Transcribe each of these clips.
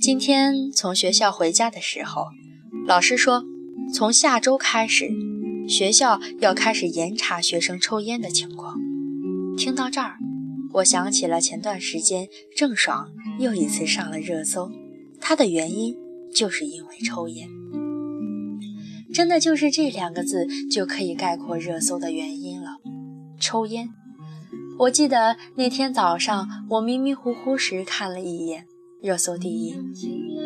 今天从学校回家的时候，老师说，从下周开始，学校要开始严查学生抽烟的情况。听到这儿，我想起了前段时间郑爽又一次上了热搜，她的原因就是因为抽烟。真的就是这两个字就可以概括热搜的原因了，抽烟。我记得那天早上我迷迷糊糊时看了一眼热搜第一，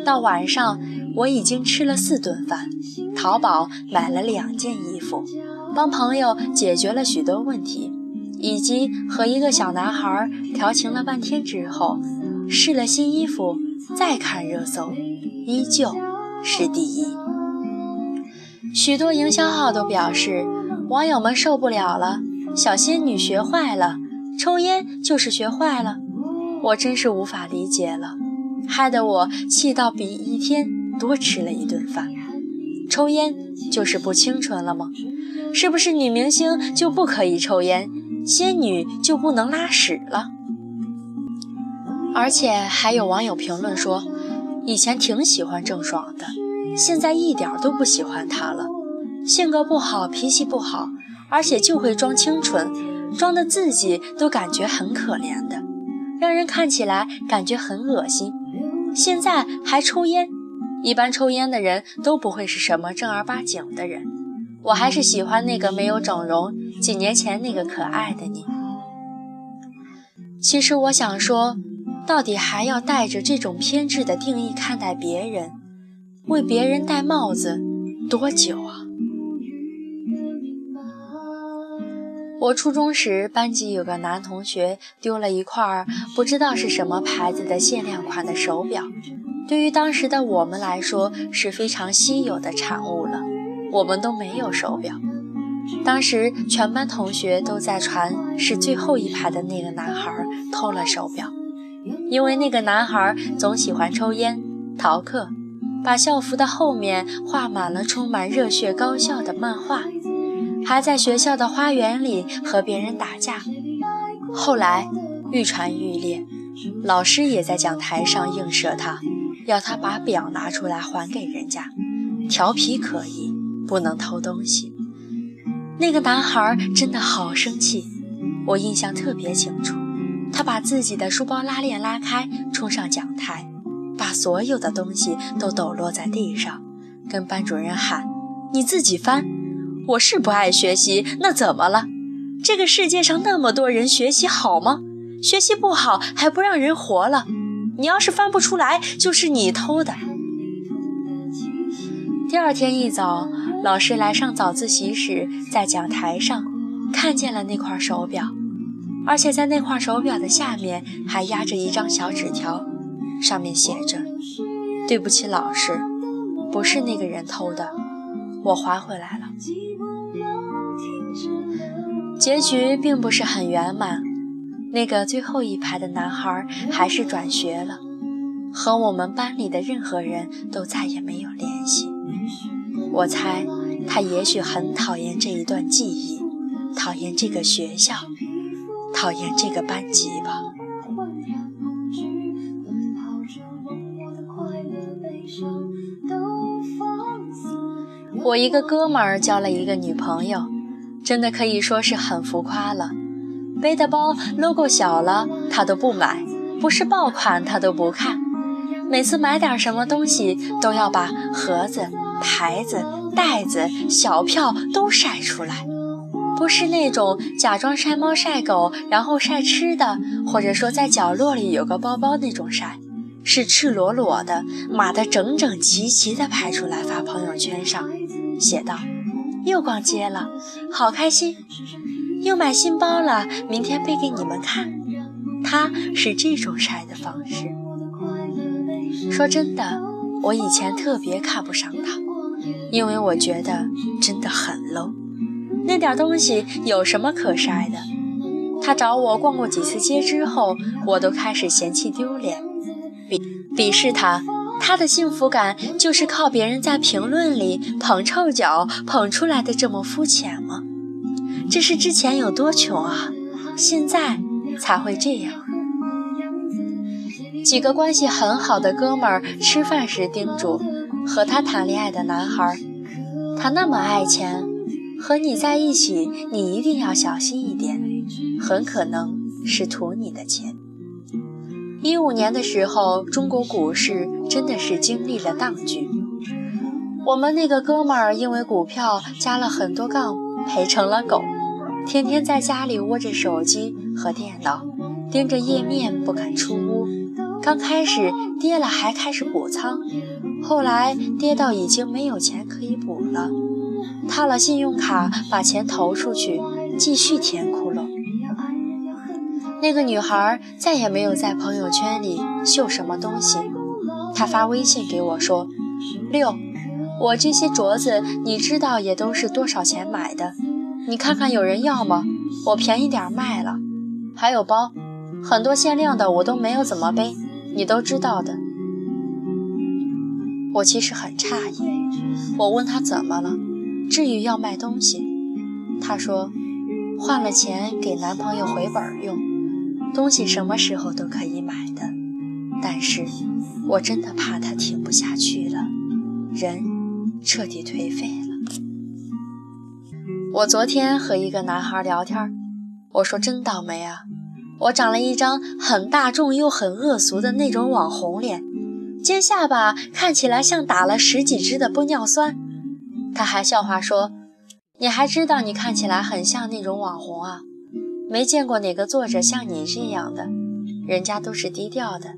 到晚上我已经吃了四顿饭，淘宝买了两件衣服，帮朋友解决了许多问题，以及和一个小男孩调情了半天之后，试了新衣服，再看热搜，依旧是第一。许多营销号都表示，网友们受不了了，小仙女学坏了。抽烟就是学坏了，我真是无法理解了，害得我气到比一天多吃了一顿饭。抽烟就是不清纯了吗？是不是女明星就不可以抽烟，仙女就不能拉屎了？而且还有网友评论说，以前挺喜欢郑爽的，现在一点都不喜欢她了，性格不好，脾气不好，而且就会装清纯。装的自己都感觉很可怜的，让人看起来感觉很恶心。现在还抽烟，一般抽烟的人都不会是什么正儿八经的人。我还是喜欢那个没有整容、几年前那个可爱的你。其实我想说，到底还要带着这种偏执的定义看待别人，为别人戴帽子多久啊？我初中时，班级有个男同学丢了一块不知道是什么牌子的限量款的手表，对于当时的我们来说是非常稀有的产物了。我们都没有手表，当时全班同学都在传是最后一排的那个男孩偷了手表，因为那个男孩总喜欢抽烟、逃课，把校服的后面画满了充满热血高校的漫画。还在学校的花园里和别人打架，后来愈传愈烈，老师也在讲台上映射他，要他把表拿出来还给人家。调皮可以，不能偷东西。那个男孩真的好生气，我印象特别清楚。他把自己的书包拉链拉开，冲上讲台，把所有的东西都抖落在地上，跟班主任喊：“你自己翻。”我是不爱学习，那怎么了？这个世界上那么多人学习好吗？学习不好还不让人活了？你要是翻不出来，就是你偷的。第二天一早，老师来上早自习时，在讲台上看见了那块手表，而且在那块手表的下面还压着一张小纸条，上面写着：“对不起，老师，不是那个人偷的，我还回来了。”结局并不是很圆满，那个最后一排的男孩还是转学了，和我们班里的任何人都再也没有联系。我猜他也许很讨厌这一段记忆，讨厌这个学校，讨厌这个班级吧。我一个哥们儿交了一个女朋友。真的可以说是很浮夸了，背的包 logo 小了，他都不买；不是爆款，他都不看。每次买点什么东西，都要把盒子、牌子、袋子、小票都晒出来。不是那种假装晒猫晒狗，然后晒吃的，或者说在角落里有个包包那种晒，是赤裸裸的，码的整整齐齐的拍出来发朋友圈上，写道。又逛街了，好开心！又买新包了，明天背给你们看。他是这种晒的方式。说真的，我以前特别看不上他，因为我觉得真的很 low。那点东西有什么可晒的？他找我逛过几次街之后，我都开始嫌弃丢脸，鄙鄙视他。他的幸福感就是靠别人在评论里捧臭脚捧出来的，这么肤浅吗？这是之前有多穷啊，现在才会这样。几个关系很好的哥们儿吃饭时叮嘱和他谈恋爱的男孩：“他那么爱钱，和你在一起，你一定要小心一点，很可能是图你的钱。”一五年的时候，中国股市真的是经历了荡剧。我们那个哥们儿因为股票加了很多杠，赔成了狗，天天在家里窝着手机和电脑，盯着页面不肯出屋。刚开始跌了还开始补仓，后来跌到已经没有钱可以补了，套了信用卡把钱投出去，继续填窟窿。那个女孩再也没有在朋友圈里秀什么东西，她发微信给我说：“六。”我这些镯子，你知道也都是多少钱买的？你看看有人要吗？我便宜点卖了。还有包，很多限量的我都没有怎么背，你都知道的。我其实很诧异，我问他怎么了，至于要卖东西？他说，换了钱给男朋友回本用，东西什么时候都可以买的。但是我真的怕他听不下去了，人。彻底颓废了。我昨天和一个男孩聊天，我说真倒霉啊，我长了一张很大众又很恶俗的那种网红脸，尖下巴看起来像打了十几支的玻尿酸。他还笑话说：“你还知道你看起来很像那种网红啊？没见过哪个作者像你这样的，人家都是低调的，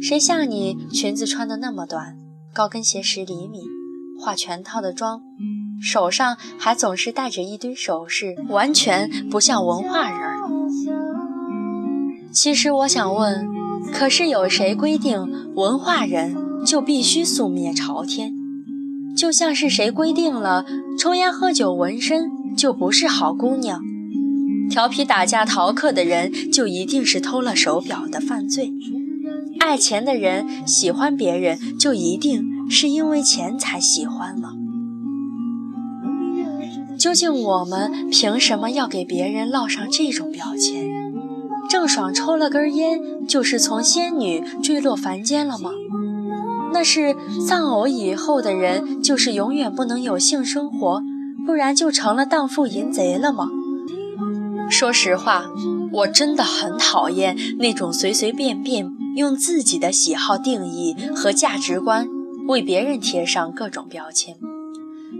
谁像你裙子穿的那么短，高跟鞋十厘米。”化全套的妆，手上还总是戴着一堆首饰，完全不像文化人。其实我想问，可是有谁规定文化人就必须素面朝天？就像是谁规定了抽烟喝酒纹身就不是好姑娘，调皮打架逃课的人就一定是偷了手表的犯罪，爱钱的人喜欢别人就一定。是因为钱才喜欢吗？究竟我们凭什么要给别人烙上这种标签？郑爽抽了根烟，就是从仙女坠落凡间了吗？那是丧偶以后的人，就是永远不能有性生活，不然就成了荡妇淫贼了吗？说实话，我真的很讨厌那种随随便便用自己的喜好定义和价值观。为别人贴上各种标签，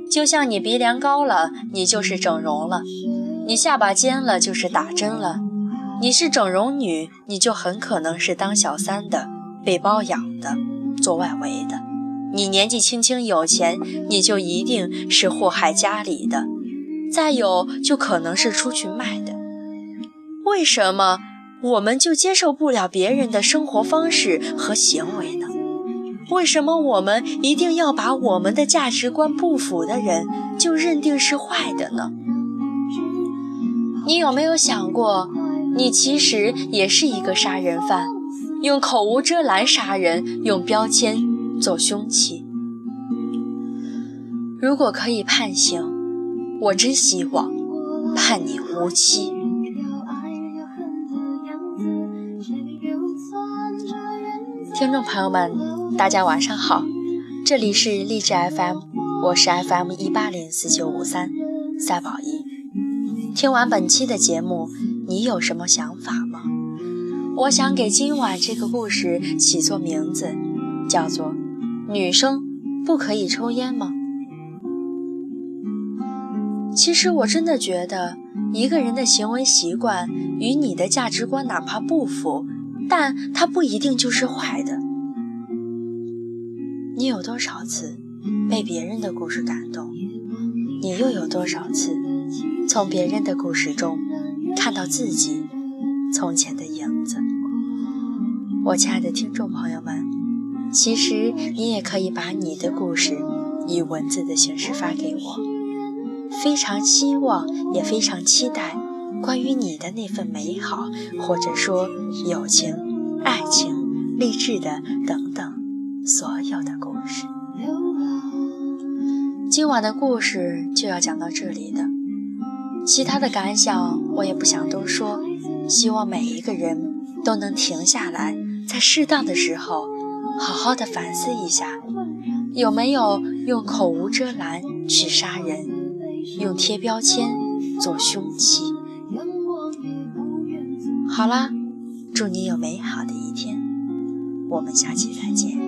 就像你鼻梁高了，你就是整容了；你下巴尖了，就是打针了；你是整容女，你就很可能是当小三的、被包养的、做外围的；你年纪轻轻有钱，你就一定是祸害家里的；再有，就可能是出去卖的。为什么我们就接受不了别人的生活方式和行为呢？为什么我们一定要把我们的价值观不符的人就认定是坏的呢？你有没有想过，你其实也是一个杀人犯，用口无遮拦杀人，用标签做凶器。如果可以判刑，我真希望判你无期。听众朋友们。大家晚上好，这里是励志 FM，我是 FM 一八零四九五三赛宝仪。听完本期的节目，你有什么想法吗？我想给今晚这个故事起作名字，叫做“女生不可以抽烟吗？”其实我真的觉得，一个人的行为习惯与你的价值观哪怕不符，但它不一定就是坏的。你有多少次被别人的故事感动？你又有多少次从别人的故事中看到自己从前的影子？我亲爱的听众朋友们，其实你也可以把你的故事以文字的形式发给我。非常希望，也非常期待关于你的那份美好，或者说友情、爱情、励志的等等所有的故事。今晚的故事就要讲到这里的，其他的感想我也不想多说，希望每一个人都能停下来，在适当的时候好好的反思一下，有没有用口无遮拦去杀人，用贴标签做凶器。好啦祝你有美好的一天我们下期再见。